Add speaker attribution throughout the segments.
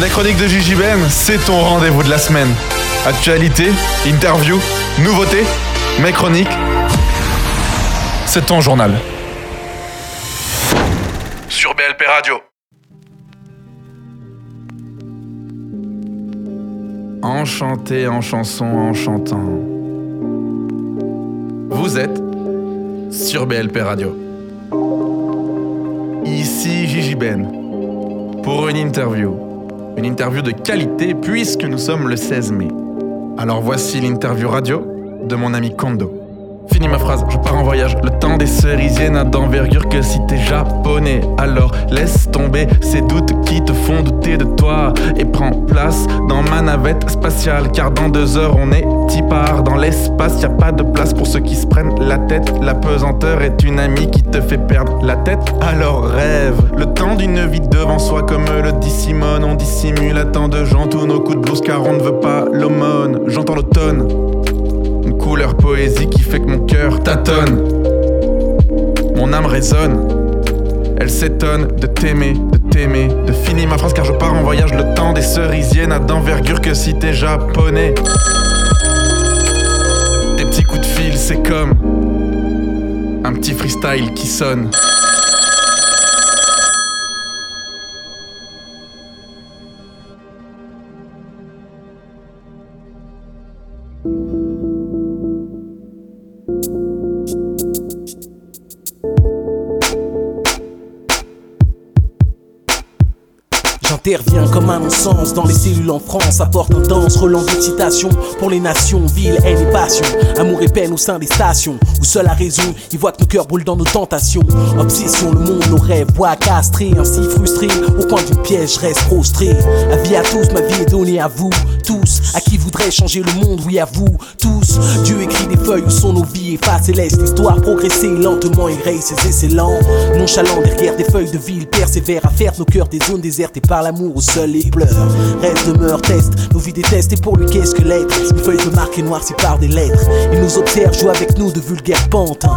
Speaker 1: La chronique de Gigi Ben, c'est ton rendez-vous de la semaine. Actualité, interview, nouveauté, mes chroniques, c'est ton journal. Sur BLP Radio. Enchanté en chanson en chantant. Vous êtes sur BLP Radio. Ici Gigi Ben pour une interview. Une interview de qualité puisque nous sommes le 16 mai. Alors voici l'interview radio de mon ami Kondo. Fini ma phrase, je pars en voyage. Le temps des cerisiers n'a d'envergure que si t'es japonais. Alors laisse tomber ces doutes qui te font douter de toi. Et prends place dans ma navette spatiale. Car dans deux heures, on est part dans l'espace. Y a pas de place pour ceux qui se prennent la tête. La pesanteur est une amie qui te fait perdre la tête. Alors rêve. Le temps d'une vie devant soi, comme le dit Simone. On dissimule à tant de gens tous nos coups de blouse car on ne veut pas l'aumône. J'entends l'automne couleur poésie qui fait que mon cœur tâtonne. Mon âme résonne. Elle s'étonne de t'aimer, de t'aimer, de finir ma phrase car je pars en voyage. Le temps des cerisiers n'a d'envergure que si t'es japonais. Des petits coups de fil, c'est comme un petit freestyle qui sonne.
Speaker 2: Dans les cellules en France. Apporte un dense relance d'excitation pour les nations, villes, haine et passion. Amour et peine au sein des stations. Où seul a raison, il voit que nos cœurs brûlent dans nos tentations. Obsession, le monde, nos rêves, voix castrés, ainsi frustrés. Au coin du piège, reste prostré. Avis à tous, ma vie est donnée à vous. Tous, à qui voudrait changer le monde, oui à vous. Tous, Dieu écrit des feuilles où sont nos vies. Efface et laisse l'histoire progresser lentement, éraye ses essais lents. Nonchalant derrière des feuilles de ville, persévère à faire nos cœurs des zones désertes et par l'amour au seul et pleure. Reste, demeure, teste, nos vies détestent et pour lui qu'est-ce que l'être? Une feuille de marque noircie par des lettres. Il nous observe, joue avec nous de vulgaires pantins.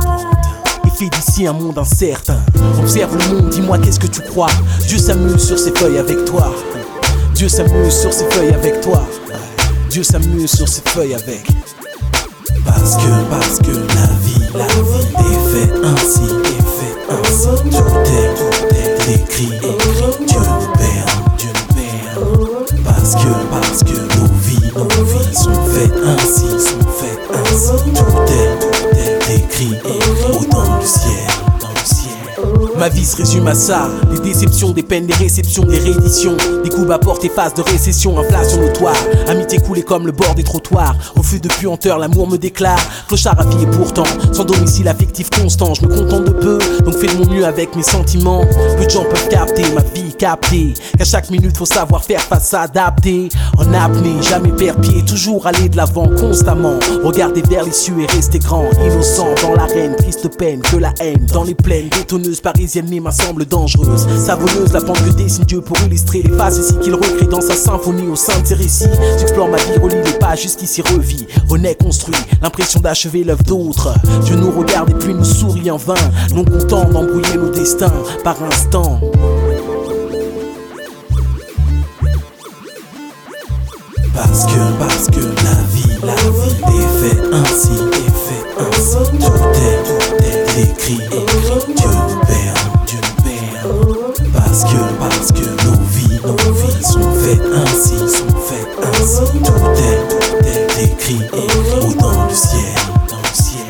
Speaker 2: Il fait d'ici un monde incertain. Observe le monde, dis-moi qu'est-ce que tu crois? Dieu s'amuse sur ses feuilles avec toi. Dieu s'amuse sur ses feuilles avec toi. Dieu s'amuse sur ses feuilles avec. Parce que, parce que la vie, la vie est faite ainsi, est faite ainsi. Tout est, tout est écrit, écrit. Dieu nous permet. Parce que, nos vies, nos vies sont faites ainsi, sont faites ainsi. Tout est, tout est écrit. Au dans le ciel, dans le ciel. Ma vie se résume à ça Des déceptions, des peines, des réceptions, des rééditions Des coups à porte et phases de récession, inflation notoire Amitié coulée comme le bord des trottoirs Refus de puanteur, l'amour me déclare Clochard à et pourtant, sans domicile affectif constant Je me contente de peu, donc fais de mon mieux avec mes sentiments Peu de gens peuvent capter ma vie captée Qu'à chaque minute faut savoir faire face, s'adapter. En apnée, jamais perdre pied Toujours aller de l'avant constamment. Regarder vers cieux et rester grand Innocent. Dans l'arène, triste peine que la haine. Dans les plaines, bétonneuses parisiennes mais semble dangereuse. Savonneuse, la pente que dessine Dieu pour illustrer les phases ici qu'il recrée dans sa symphonie au sein de ses récits. J'explore ma vie, relis les pages jusqu'ici revis Renaît construit, l'impression d'achever l'œuvre d'autres. Dieu nous regarde et puis nous sourit en vain. Non content d'embrouiller nos destins par instant Parce que, parce que la vie, la vie est faite ainsi, est faite ainsi. Tout est, tout est écrit, écrit. Dieu nous permet, Dieu nous permet. Parce que, parce que nos vies, nos vies sont faites ainsi, sont faites ainsi. Tout est, tout est écrit, écrit. Dans le ciel, dans le ciel.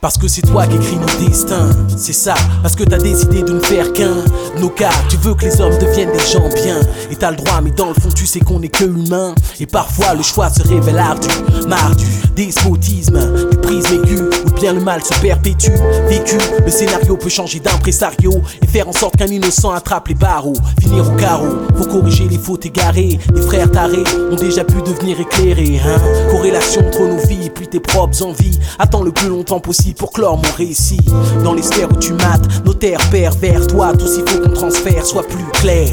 Speaker 2: Parce que c'est toi qui écris nos destins, c'est ça. Parce que t'as décidé de ne faire qu'un. Nos cas, tu veux que les hommes deviennent des gens bien. Et t'as le droit, mais dans le fond, tu sais qu'on est que humain. Et parfois, le choix se révèle ardu, mardu, despotisme, du prisme aigu, où bien le mal se perpétue. Vécu, le scénario peut changer d'impresario et faire en sorte qu'un innocent attrape les barreaux. Finir au carreau, faut corriger les fautes égarées. Les frères tarés ont déjà pu devenir éclairés, hein. Corrélation entre nos vies puis tes propres envies. Attends le plus longtemps possible pour clore mon récit. Dans les sphères où tu mates, nos terres pervers, toi, tout s'il faut qu'on transfère soit plus clair.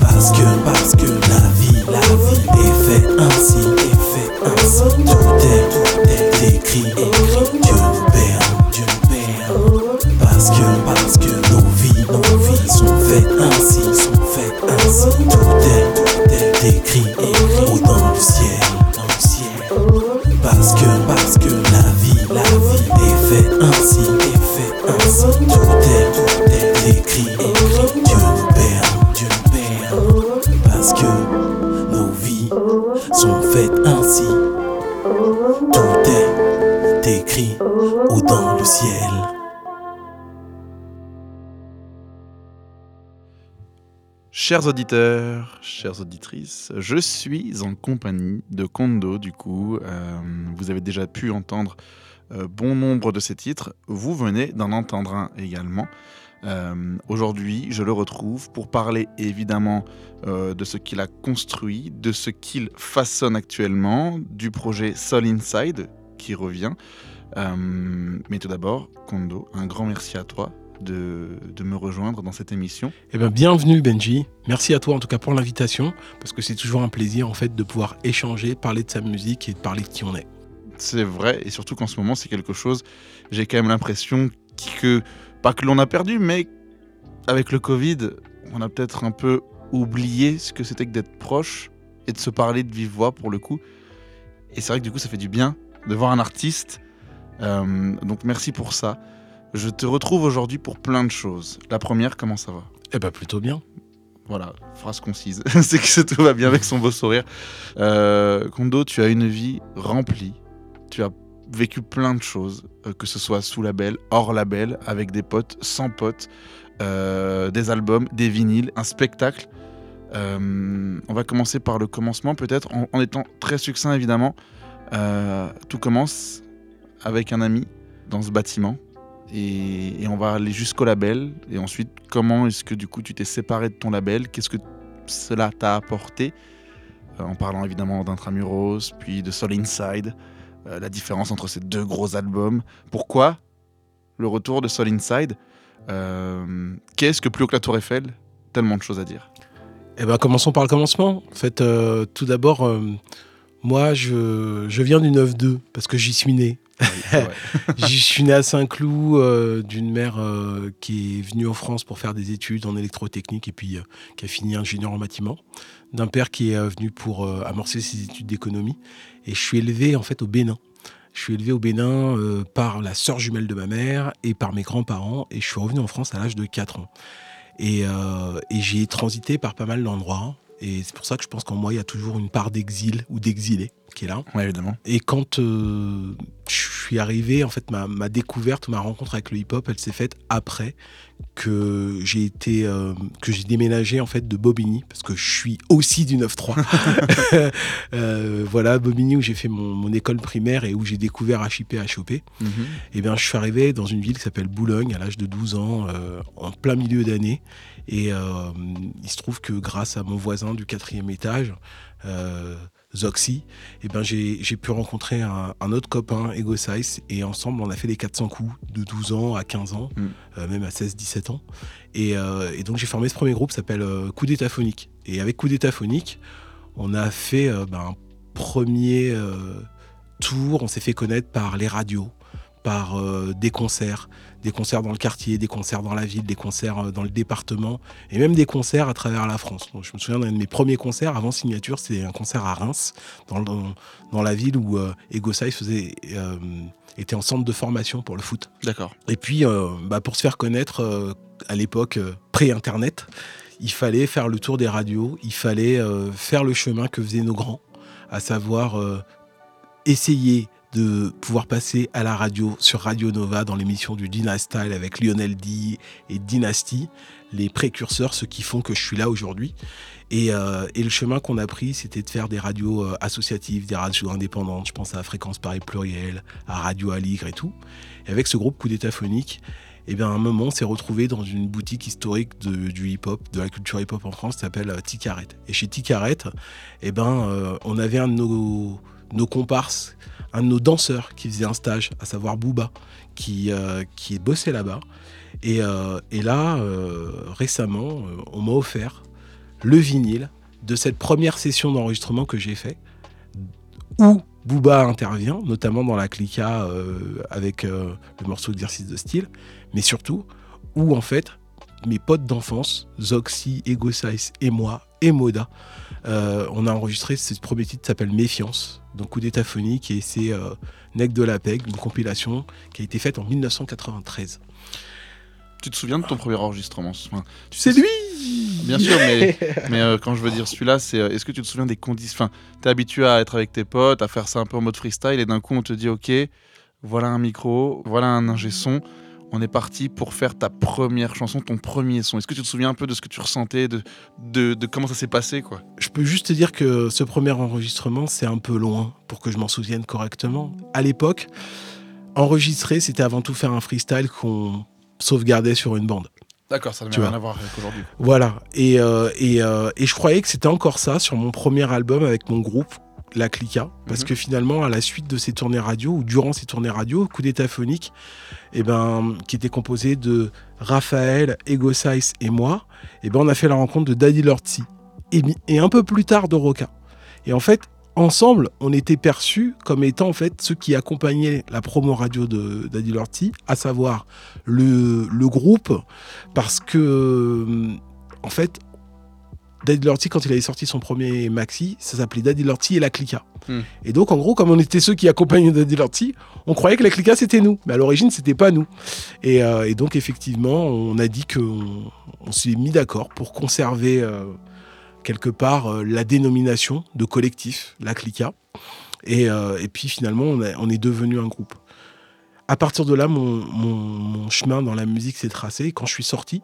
Speaker 2: Parce que, parce que la vie, la vie est faite ainsi, est faite ainsi. Tout est, tout est écrit, écrit. Dieu nous perd, Dieu nous perd.
Speaker 3: Parce que, parce que nos vies, nos vies sont faites ainsi, sont faites ainsi. Tout est, tout est écrit.
Speaker 1: Chers auditeurs, chères auditrices, je suis en compagnie de Kondo, du coup. Euh, vous avez déjà pu entendre euh, bon nombre de ses titres. Vous venez d'en entendre un également. Euh, Aujourd'hui, je le retrouve pour parler évidemment de ce qu'il a construit, de ce qu'il façonne actuellement, du projet Soul Inside qui revient. Mais tout d'abord, Kondo, un grand merci à toi de, de me rejoindre dans cette émission.
Speaker 3: Eh ben, bienvenue Benji. Merci à toi en tout cas pour l'invitation, parce que c'est toujours un plaisir en fait de pouvoir échanger, parler de sa musique et de parler de qui on est.
Speaker 1: C'est vrai, et surtout qu'en ce moment, c'est quelque chose, j'ai quand même l'impression que, pas que l'on a perdu, mais avec le Covid, on a peut-être un peu oublié ce que c'était que d'être proche et de se parler de vive voix pour le coup. Et c'est vrai que du coup, ça fait du bien de voir un artiste. Euh, donc merci pour ça. Je te retrouve aujourd'hui pour plein de choses. La première, comment ça va?
Speaker 3: Eh ben plutôt bien.
Speaker 1: Voilà, phrase concise. c'est que tout va bien avec son beau sourire. Euh, Kondo, tu as une vie remplie. Tu as vécu plein de choses, euh, que ce soit sous label, hors label, avec des potes, sans potes, euh, des albums, des vinyles, un spectacle. Euh, on va commencer par le commencement, peut-être, en, en étant très succinct évidemment. Tout commence avec un ami dans ce bâtiment. Et, on va aller jusqu'au label. Et ensuite, comment est-ce que du coup tu t'es séparé de ton label? Qu'est-ce que cela t'a apporté? Euh, En parlant évidemment d'Intramuros, puis de Soul Inside, euh, la différence entre ces deux gros albums. Pourquoi le retour de Soul Inside? Euh, Qu'est-ce que plus haut que la Tour Eiffel? Tellement de choses à dire.
Speaker 3: Eh ben commençons par le commencement. En fait, tout d'abord, moi je, je viens du 9-2 parce que j'y suis né. J'y suis né à Saint-Cloud euh, d'une mère euh, qui est venue en France pour faire des études en électrotechnique et puis euh, qui a fini ingénieur en bâtiment. D'un père qui est venu pour amorcer ses études d'économie. Et je suis élevé en fait au Bénin. Je suis élevé au Bénin par la sœur jumelle de ma mère et par mes grands-parents. Et je suis revenu en France à l'âge de 4 ans. Et j'ai transité par pas mal d'endroits. Et c'est pour ça que je pense qu'en moi, il y a toujours une part d'exil ou d'exilé qui est là.
Speaker 1: Ouais, évidemment.
Speaker 3: Et quand euh, je suis arrivé, en fait, ma, ma découverte, ma rencontre avec le hip-hop, elle s'est faite après que j'ai été, euh, que j'ai déménagé en fait de Bobigny, parce que je suis aussi du 9-3. Euh, voilà, Bobigny où j'ai fait mon, mon école primaire et où j'ai découvert HIP, HOP.
Speaker 1: Mhm.
Speaker 3: Et bien, je suis arrivé dans une ville qui s'appelle Boulogne à l'âge de 12 ans, en plein milieu d'année. Et euh, il se trouve que grâce à mon voisin du quatrième étage, euh, Zoxy, et ben j'ai pu rencontrer un, un autre copain, Ego Size, et ensemble on a fait les 400 coups de 12 ans à 15 ans,
Speaker 1: Mm.
Speaker 3: euh, même à 16-17 ans. Et, euh, et donc j'ai formé ce premier groupe s'appelle Coup d'état phonique. Et avec Coup d'état phonique, on a fait ben, un premier tour, on s'est fait connaître par les radios, par euh, des concerts, des concerts dans le quartier, des concerts dans la ville, des concerts euh, dans le département, et même des concerts à travers la France. Donc, je me souviens d'un de mes premiers concerts avant signature, c'était un concert à Reims, dans, le- dans, dans la ville où euh, Ego Size faisait, euh, était en centre de formation pour le foot.
Speaker 1: D'accord.
Speaker 3: Et puis, bah, pour se faire connaître à l'époque pré-internet, il fallait faire le tour des radios, il fallait faire le chemin que faisaient nos grands, à savoir essayer de pouvoir passer à la radio sur Radio Nova dans l'émission du Dynastyle avec Lionel D et Dynasty, les précurseurs, ceux qui font que je suis là aujourd'hui. Et, euh, et le chemin qu'on a pris, c'était de faire des radios euh, associatives, des radios indépendantes. Je pense à Fréquence Paris Pluriel, à Radio Aligre et tout. Et avec ce groupe Coup d'état phonique, eh bien, à un moment, on s'est retrouvé dans une boutique historique de- du hip-hop, de la culture hip-hop en France, qui s'appelle euh, Ticaret. Et chez Ticaret, eh ben, on avait un de nos, nos comparses, un de nos danseurs qui faisait un stage, à savoir Booba, qui, euh, qui bossait là-bas. Et, euh, là, euh, récemment, euh, on m'a offert le vinyle de cette première session d'enregistrement que j'ai fait, où Booba intervient, notamment dans la clica avec le morceau d'exercice de style, mais surtout où en fait mes potes d'enfance, Zoxy, Ego Size et moi, et Moda, euh, on a enregistré ce premier titre qui s'appelle Méfiance, donc coup d'état phonique, et c'est euh, Nec de la PEG, une compilation qui a été faite en 1993.
Speaker 1: Tu te souviens de ton premier enregistrement Enfin, tu
Speaker 3: C'est
Speaker 1: sais-
Speaker 3: lui!
Speaker 1: Bien sûr, mais, mais euh, quand je veux dire celui-là, c'est euh, est-ce que tu te souviens des conditions? Enfin, t'es habitué à être avec tes potes, à faire ça un peu en mode freestyle, et d'un coup on te dit ok, voilà un micro, voilà un ingé son, on est parti pour faire ta première chanson, ton premier son. Est-ce que tu te souviens un peu de ce que tu ressentais, de, de, de comment ça s'est passé quoi?
Speaker 3: Je peux juste te dire que ce premier enregistrement, c'est un peu loin pour que je m'en souvienne correctement. À l'époque, enregistrer, c'était avant tout faire un freestyle qu'on sauvegardait sur une bande.
Speaker 1: D'accord, ça n'a rien à voir avec aujourd'hui.
Speaker 3: Voilà. Et, euh, et, euh, et je croyais que c'était encore ça sur mon premier album avec mon groupe, La Clica. Parce
Speaker 1: Mhm.
Speaker 3: que finalement, à la suite de ces tournées radio, ou durant ces tournées radio, Coup d'état phonique, eh ben, qui était composé de Raphaël, Ego Size et moi, eh ben, on a fait la rencontre de Daddy Lortzi. Et, un peu plus tard de Roca. Et en fait, ensemble, on était perçus comme étant en fait ceux qui accompagnaient la promo radio de Daddy Lortzi, à savoir le, le groupe, parce que en fait, Daddy Lorty, quand il avait sorti son premier maxi, ça s'appelait Daddy Lorty et la Clica.
Speaker 1: Hmm.
Speaker 3: Et donc, en gros, comme on était ceux qui accompagnaient Daddy Lorty, on croyait que la Clica c'était nous. Mais à l'origine, c'était pas nous. Et, euh, et donc, effectivement, on a dit qu'on on s'est mis d'accord pour conserver euh, quelque part euh, la dénomination de collectif, la Clica. Et, et puis, finalement, on, a- on est devenu un groupe. À partir de là, mon, mon- mon chemin dans la musique s'est tracé. Et quand je suis sorti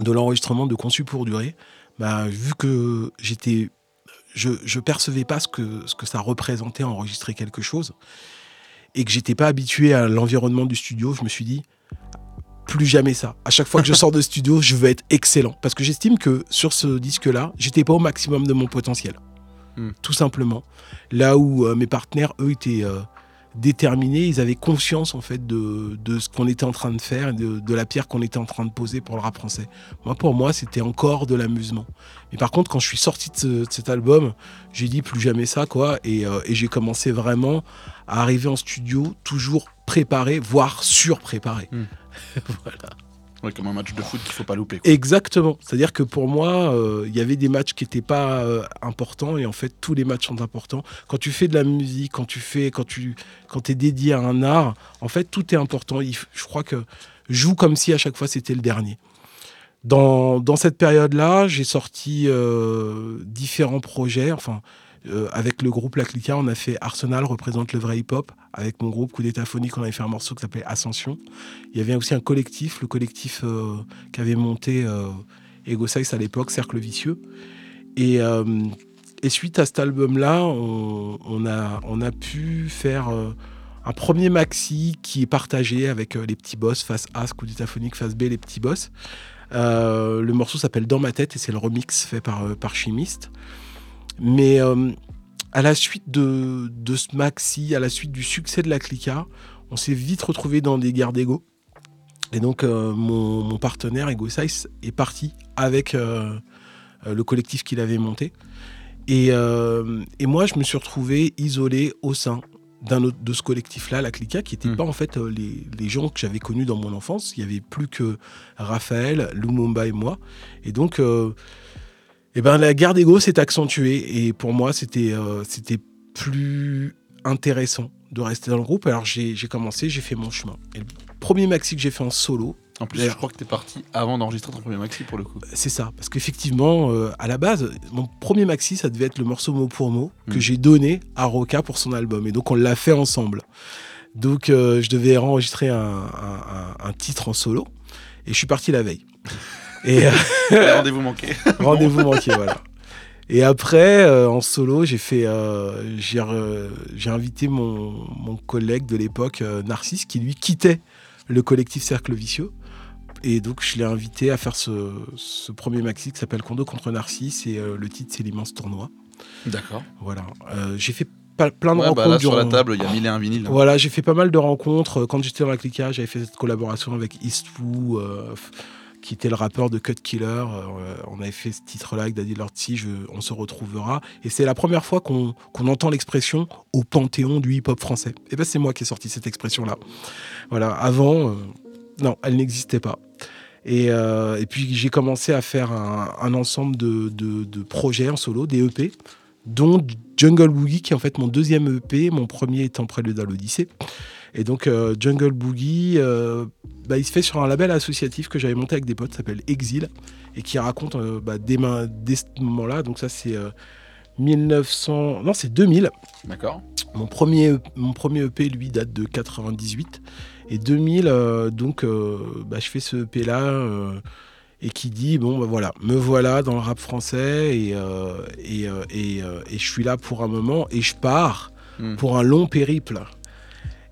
Speaker 3: de l'enregistrement de Conçu pour durer, bah, vu que j'étais, je, je percevais pas ce que, ce que ça représentait enregistrer quelque chose et que j'étais pas habitué à l'environnement du studio, je me suis dit plus jamais ça. À chaque fois que je sors de studio, je veux être excellent parce que j'estime que sur ce disque-là, j'étais pas au maximum de mon potentiel,
Speaker 1: Hmm.
Speaker 3: tout simplement. Là où euh, mes partenaires, eux, étaient euh, déterminés, ils avaient conscience en fait de, de ce qu'on était en train de faire, de, de la pierre qu'on était en train de poser pour le rap français. Moi, pour moi, c'était encore de l'amusement. Mais par contre, quand je suis sorti de, ce- de cet album, j'ai dit plus jamais ça, quoi. Et, euh, et j'ai commencé vraiment à arriver en studio, toujours préparé, voire surpréparé.
Speaker 1: Hmm.
Speaker 3: voilà.
Speaker 1: Ouais, comme un match de foot qu'il faut pas louper.
Speaker 3: Exactement. C'est-à-dire que pour moi, euh, il y avait des matchs qui n'étaient pas euh, importants et en fait, tous les matchs sont importants. Quand tu fais de la musique, quand tu fais, quand tu, quand es dédié à un art, en fait, tout est important. Je crois que joue comme si à chaque fois c'était le dernier. Dans, dans cette période-là, j'ai sorti euh, différents projets. Enfin, euh, avec le groupe La Clica, on a fait Arsenal représente le vrai hip-hop. Avec mon groupe Coup d'état phonique, on avait fait un morceau qui s'appelait Ascension. Il y avait aussi un collectif, le collectif euh, qu'avait monté euh, Ego Size à l'époque, Cercle Vicieux. Et, euh, et suite à cet album-là, on, a, pu faire un premier maxi qui est partagé avec les petits boss, face A, coup d'état phonique, face B, les petits boss. Le morceau s'appelle Dans ma tête et c'est le remix fait par Chimiste. Mais euh, à la suite de, de ce maxi, à la suite du succès de la Clica, on s'est vite retrouvé dans des guerres d'ego. Et donc, euh, mon, mon partenaire, Ego Size, est parti avec euh, le collectif qu'il avait monté. Et, et moi, je me suis retrouvé isolé au sein d'un autre, de ce collectif-là, la Clica, qui n'était
Speaker 1: Mm.
Speaker 3: pas en fait les, les gens que j'avais connus dans mon enfance. Il n'y avait plus que Raphaël, Lumumba et moi. Et donc, eh ben, la guerre d'ego s'est accentuée. Et pour moi, c'était euh, c'était plus intéressant de rester dans le groupe. Alors, j'ai commencé, j'ai fait mon chemin. Et le premier maxi que j'ai fait en solo,
Speaker 1: En plus, je crois que t'es parti avant d'enregistrer ton premier maxi pour le coup.
Speaker 3: c'est ça. Parce qu'effectivement, euh, à la base, mon premier maxi, ça devait être le morceau mot pour mot que
Speaker 1: Mm.
Speaker 3: j'ai donné à Roca pour son album. Et donc, on l'a fait ensemble. Donc, euh, je devais enregistrer un, un- un- un titre en solo. Et je suis parti la veille. Et euh,
Speaker 1: Rendez-vous manqué.
Speaker 3: rendez-vous manqué, voilà. Et après, euh, en solo, j'ai fait, euh, j'ai, invité mon, mon collègue de l'époque, euh, Narcisse, qui lui quittait le collectif Cercle Vicieux. Et donc, je l'ai invité à faire ce, ce premier maxi qui s'appelle Condo contre Narcisse. Et euh, le titre, c'est l'immense tournoi.
Speaker 1: D'accord.
Speaker 3: Voilà. Euh, j'ai fait pas- plein de
Speaker 1: Ouais,
Speaker 3: rencontres.
Speaker 1: bah là, sur la
Speaker 3: durant-
Speaker 1: table, il y a mille et un vinyles.
Speaker 3: voilà, j'ai fait pas mal de rencontres. Quand j'étais dans la Clica, j'avais fait cette collaboration avec Eastwoo, euh, f- qui était le rappeur de Cut Killer. Euh, on avait fait ce titre-là avec Daddy Lortzi, je, on se retrouvera. Et c'est la première fois qu'on entend l'expression au panthéon du hip-hop français. Et ben c'est moi qui ai sorti cette expression-là. Voilà, avant, euh, non, elle n'existait pas. Et, euh, et puis j'ai commencé à faire un, ensemble de, de- de projets en solo, des EP, dont Jungle Boogie, qui est en fait mon deuxième EP, mon premier étant Prélude à l'Odyssée.
Speaker 2: Et donc euh, Jungle Boogie, euh, bah, il se fait sur un label associatif que j'avais monté avec des potes, s'appelle Exil, et qui raconte euh, bah, dès, ce moment-là, donc ça c'est euh, 1900, non c'est 2000.
Speaker 1: D'accord.
Speaker 2: Mon premier, mon premier EP, lui, date de 98. Et 2000, euh, donc, euh, bah, je fais ce EP là euh, et qui dit bon, bah voilà, me voilà dans le rap français et, et, et, et je suis là pour un moment et je pars
Speaker 1: Hmm.
Speaker 2: pour un long périple.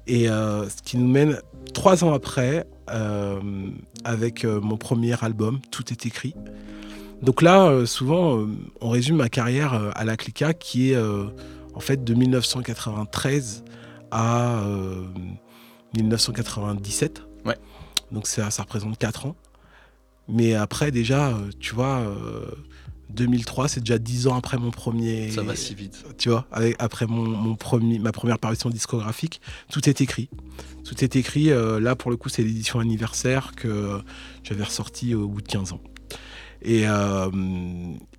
Speaker 2: Et euh, ce qui nous mène trois ans après euh, avec euh, mon premier album, Tout est écrit. Donc là, souvent, on résume ma carrière à la Clica qui est en fait de 1993 à euh, 1997.
Speaker 1: Ouais.
Speaker 2: Donc ça, ça représente 4 ans. Mais après, déjà, tu vois, 2003, c'est déjà 10 ans après mon premier.
Speaker 1: Ça va si vite.
Speaker 2: Tu vois, avec- après mon, mon premier, ma première parution discographique, tout est écrit. Tout est écrit. euh, là, pour le coup, c'est l'édition anniversaire que j'avais ressorti au bout de 15 ans. Et, euh,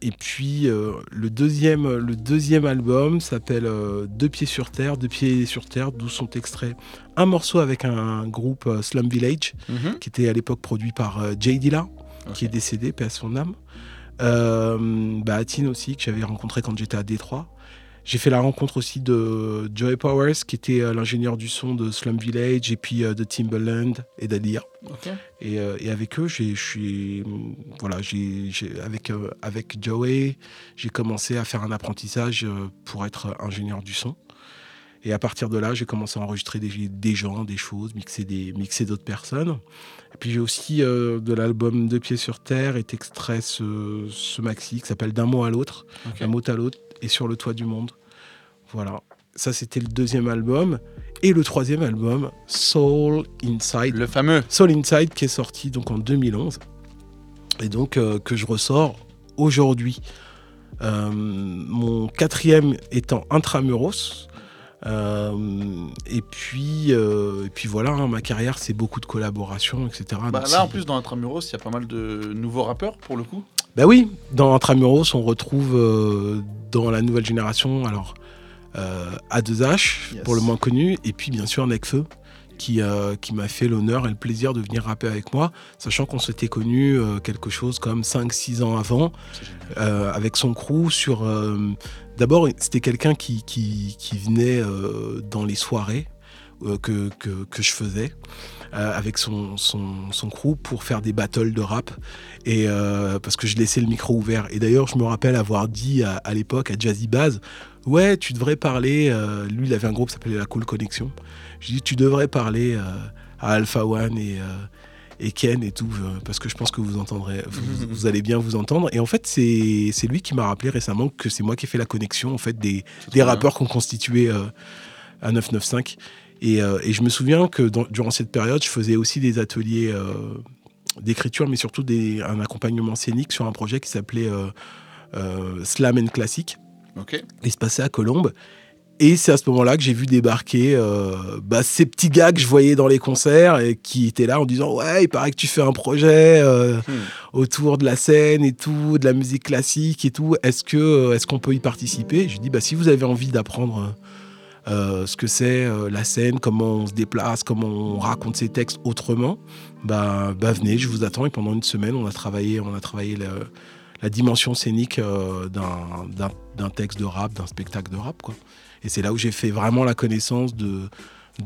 Speaker 2: et puis euh, le, deuxième, le deuxième album s'appelle Deux pieds sur terre, Deux pieds sur terre, d'où sont extraits un morceau avec un groupe Slum Village,
Speaker 1: Mhm.
Speaker 2: qui était à l'époque produit par Jay Dilla, qui est décédé, paix à son âme. Euh, bah, Atine aussi, que j'avais rencontré quand j'étais à Détroit. J'ai fait la rencontre aussi de Joey Powers, qui était euh, l'ingénieur du son de Slum Village, et puis euh, de Timbaland et d'Adir. Et, euh, et avec eux, j'ai, je suis, voilà, j'ai, j'ai- avec, avec Joey, j'ai commencé à faire un apprentissage pour être ingénieur du son. Et à partir de là, j'ai commencé à enregistrer des, des gens, des choses, mixer, des, mixer d'autres personnes. Et puis j'ai aussi euh, de l'album Deux pieds sur terre est extrait ce, ce maxi qui s'appelle D'un mot à l'autre,
Speaker 1: Ok.
Speaker 2: d'un mot à l'autre et sur le toit du monde. Voilà. Ça, c'était le deuxième album. Et le troisième album, Soul Inside.
Speaker 1: Le fameux.
Speaker 2: Soul Inside qui est sorti donc en 2011 et donc euh, que je ressors aujourd'hui. Euh, mon quatrième étant Intramuros. Euh, et puis euh, et puis voilà, hein, ma carrière c'est beaucoup de collaborations, etc.
Speaker 1: Bah, là, en plus, dans Intramuros, il y a pas mal de nouveaux rappeurs pour le coup.
Speaker 2: bah oui, dans Intramuros, on retrouve euh, dans la nouvelle génération, alors euh, A2H,
Speaker 1: Yes.
Speaker 2: pour le moins connu, et puis bien sûr Necfeu, qui, euh, qui m'a fait l'honneur et le plaisir de venir rapper avec moi, sachant qu'on s'était connus euh, quelque chose comme 5-6 ans avant, euh, avec son crew sur... D'abord, c'était quelqu'un qui, venait euh, dans les soirées euh, que, je faisais. euh, avec son, son, crew pour faire des battles de rap parce que je laissais le micro ouvert et d'ailleurs je me rappelle avoir dit à, l'époque à Jazzy Baz ouais tu devrais parler lui il avait un groupe qui s'appelait la Cool Connection je dis tu devrais parler à Alpha One et, et Ken et tout euh, parce que je pense que vous entendrez vous, vous allez bien vous entendre et en fait c'est lui qui m'a rappelé récemment que c'est moi qui ai fait la connexion en fait des, des
Speaker 1: bien.
Speaker 2: rappeurs qu'on constituait euh, à 995 et, euh, et je me souviens que dans- durant cette période, je faisais aussi des ateliers euh, d'écriture, mais surtout des, un accompagnement scénique sur un projet qui s'appelait Slam and Classic.
Speaker 1: Ok.
Speaker 2: Il se passait à Colombes. Et c'est à ce moment-là que j'ai vu débarquer euh, bah, ces petits gars que je voyais dans les concerts et qui étaient là en disant Ouais, il paraît que tu fais un projet euh,
Speaker 1: Hmm.
Speaker 2: autour de la scène et tout, de la musique classique et tout. Est-ce que euh, est-ce qu'on peut y participer? J'ai dit bah, Si vous avez envie d'apprendre euh, ce que c'est la scène, comment on se déplace, comment on raconte ses textes autrement, bah, bah venez, je vous attends. Et pendant une semaine, on a travaillé, on a travaillé le- la dimension scénique d'un texte de rap, d'un spectacle de rap. Quoi. Et c'est là où j'ai fait vraiment la connaissance de,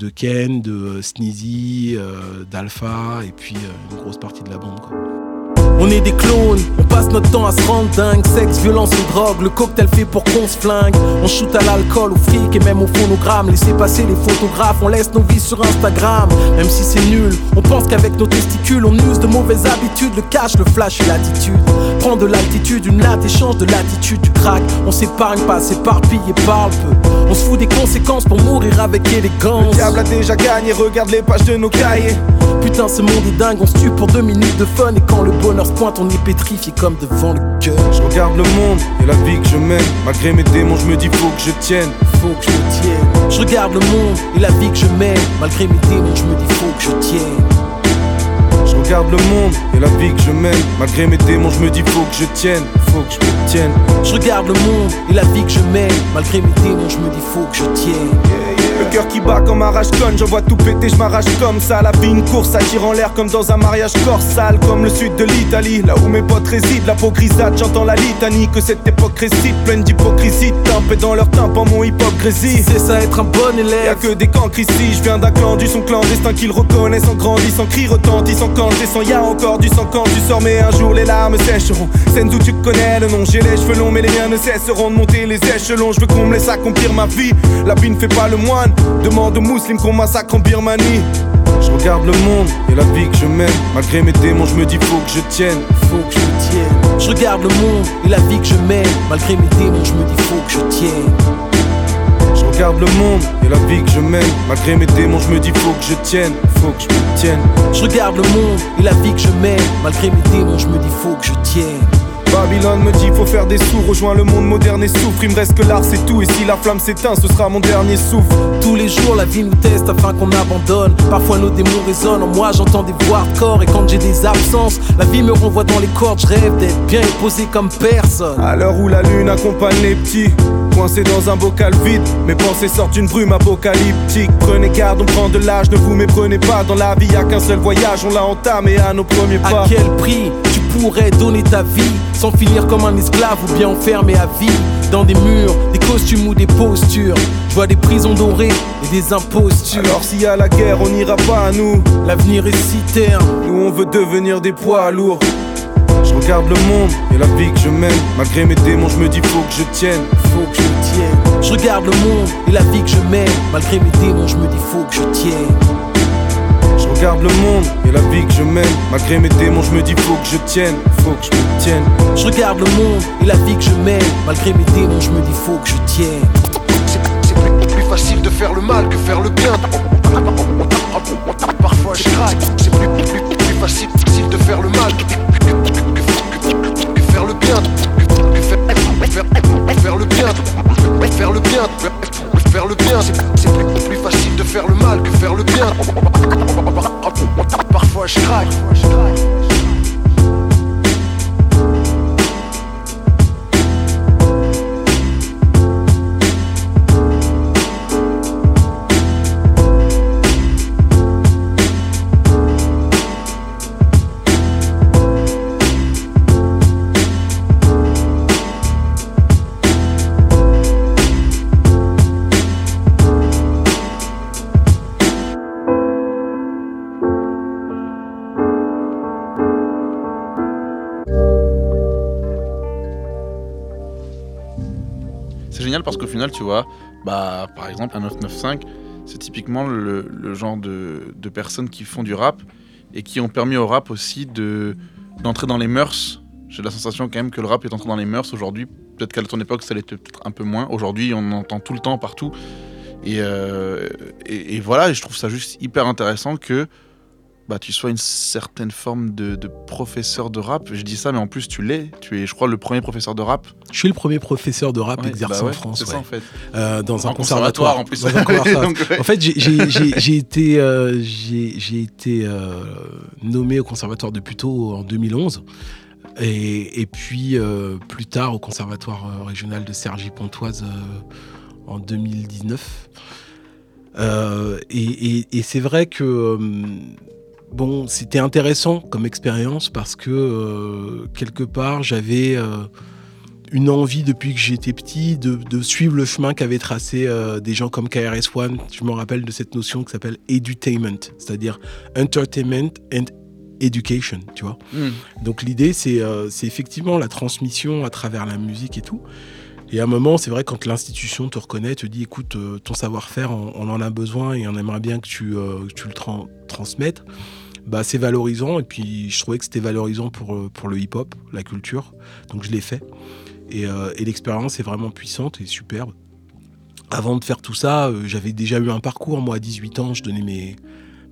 Speaker 2: Ken, de Sneezy, euh, d'Alpha, et puis euh, une grosse partie de la bande.
Speaker 3: On est des clones, on passe notre temps à se rendre dingue. Sexe, violence et drogue, le cocktail fait pour qu'on se flingue. On shoot à l'alcool, au fric et même au phonogramme. Laissez passer les photographes, on laisse nos vies sur Instagram. Même si c'est nul, on pense qu'avec nos testicules, on use de mauvaises habitudes. Le cash, le flash et l'attitude. Prends de l'altitude, une latte échange de l'attitude du crack. On s'épargne pas, s'éparpille et parle peu. On se fout des conséquences pour mourir avec élégance.
Speaker 4: Le diable a déjà gagné, regarde les pages de nos cahiers.
Speaker 3: Putain, ce monde est dingue, on se tue pour deux minutes de fun. Et quand le bonheur se pointe, on est pétrifié comme devant le cœur.
Speaker 4: Je regarde le monde et la vie que je mène. Malgré mes démons, je me dis faut que je tienne.
Speaker 3: Faut que je tienne. Je regarde le monde et la vie que je mène. Malgré mes démons, je me dis faut que je tienne.
Speaker 4: Je regarde le monde et la vie que je mène. Malgré mes démons, je me dis faut que je tienne. Faut que je me tienne.
Speaker 3: Je regarde le monde et la vie que je mène. Malgré mes démons, je me dis faut que je tienne.
Speaker 4: Le cœur qui bat comme un rage conne, j'envoie tout péter, je m'arrache comme ça. La vie, une course, attire en l'air comme dans un mariage corps sale, comme le sud de l'Italie. Là où mes potes résident, la peau grisâtre, j'entends la litanie. Que cette époque récite, pleine d'hypocrisie. Tempé dans leur tympan, mon hypocrisie.
Speaker 3: C'est ça être un bon
Speaker 4: Y'a
Speaker 3: élève.
Speaker 4: que des cancres ici, je viens d'un clan du son clandestin qu'ils reconnaissent en grandissant, cri retentissant quand je descends, y'a encore du sang quand tu sors, mais un jour les larmes sécheront. Scènes où tu connais le nom, j'ai les cheveux longs, mais les miens ne cesseront de monter les échelons. Je veux qu'on me laisse accomplir ma vie. La vie ne fait pas le moine, demande aux musulmans qu'on massacre en Birmanie. Je regarde le monde et la vie que je mène. Malgré mes démons, je me dis faut que je tienne.
Speaker 3: Faut que je tienne. Je regarde le monde et la vie que je mène. Malgré mes démons, je me dis faut que je tienne.
Speaker 4: Je regarde le monde et la vie que je mène. Malgré mes démons, je me dis faut que je tienne. Faut que je tienne.
Speaker 3: Je regarde le monde et la vie que je mène. Malgré mes démons, je me dis faut que je tienne.
Speaker 4: Babylone me dit faut faire des sous, rejoins le monde moderne et souffre. Il me reste que l'art, c'est tout. Et si la flamme s'éteint, ce sera mon dernier souffle.
Speaker 3: Tous les jours, la vie nous teste afin qu'on abandonne. Parfois, nos démons résonnent. En moi, j'entends des voix corps. Et quand j'ai des absences, la vie me renvoie dans les cordes. Je rêve d'être bien et posé comme personne.
Speaker 4: À l'heure où la lune accompagne les petits, coincé dans un bocal vide, mes pensées sortent d'une brume apocalyptique. Prenez garde, on prend de l'âge, ne vous méprenez pas. Dans la vie, y a qu'un seul voyage, on l'a entamé à nos premiers pas.
Speaker 3: À quel prix pourrais donner ta vie sans finir comme un esclave ou bien enfermé à vie dans des murs, des costumes ou des postures Je vois des prisons dorées et des impostures.
Speaker 4: Alors s'il y a la guerre, on n'ira pas à nous.
Speaker 3: L'avenir est si terne.
Speaker 4: Nous, on veut devenir des poids lourds. Je regarde le monde et la vie que je mène. Malgré mes démons, je me dis faut que je tienne.
Speaker 3: faut que je tienne. Je regarde le monde et la vie que je mène. Malgré mes démons, je me dis faut que je tienne.
Speaker 4: Regarde le monde et la vie que je mène. Malgré mes démons, je me dis faut que je tienne. Faut que je me tienne.
Speaker 3: Je regarde le monde et la vie que je mène. Malgré mes démons, je me dis faut que je tienne.
Speaker 5: C'est plus, facile de faire le mal que faire le bien. Parfois je craque. C'est plus, plus, plus facile, facile de faire le mal que, faire le bien. Que faire, faire- faire le bien. Faire le bien. Faire le bien. C'est plus facile de faire le mal que faire le bien. Parfois je craque.
Speaker 1: Parce qu'au final, tu vois, bah, par exemple, un 995, c'est typiquement le, genre de, de personnes qui font du rap et qui ont permis au rap aussi de d'entrer dans les mœurs. J'ai la sensation quand même que le rap est entré dans les mœurs aujourd'hui. Peut-être qu'à ton époque, ça l'était peut-être un peu moins. Aujourd'hui, on en entend tout le temps, partout. Et, euh, et, et voilà, et je trouve ça juste hyper intéressant que bah, tu sois une certaine forme de, de professeur de rap. Je dis ça, mais en plus, tu l'es. Tu es, je crois, le premier professeur de rap.
Speaker 2: Je suis le premier professeur de rap
Speaker 1: Ouais,
Speaker 2: exerçant
Speaker 1: bah ouais,
Speaker 2: en France.
Speaker 1: C'est ça, en fait.
Speaker 2: Euh, dans un conservatoire.
Speaker 1: conservatoire, en plus.
Speaker 2: Dans un conservatoire.
Speaker 1: Donc.
Speaker 2: En fait, j'ai- été, euh, j'ai j'ai été euh, nommé au conservatoire de Puteaux en 2011. Et, et puis plus tard au conservatoire régional de Cergy-Pontoise en 2019. Euh, et et- et c'est vrai que bon, c'était intéressant comme expérience parce que euh, quelque part j'avais euh, une envie depuis que j'étais petit de, de suivre le chemin qu'avaient tracé euh, des gens comme KRS-One. Je me rappelle de cette notion qui s'appelle edutainment, c'est-à-dire entertainment and education, tu vois.
Speaker 1: Hmm.
Speaker 2: Donc l'idée, c'est effectivement la transmission à travers la musique et tout. Et à un moment, c'est vrai, quand l'institution te reconnaît, te dit, écoute, ton savoir-faire, on, on en a besoin et on aimerait bien que tu, que tu le tran- transmettes, bah, c'est valorisant. Et puis, je trouvais que c'était valorisant pour, euh, pour le hip-hop, la culture. Donc, je l'ai fait. Et, euh, et l'expérience est vraiment puissante et superbe. Avant de faire tout ça, euh, j'avais déjà eu un parcours. Moi, à 18 ans, je donnais mes,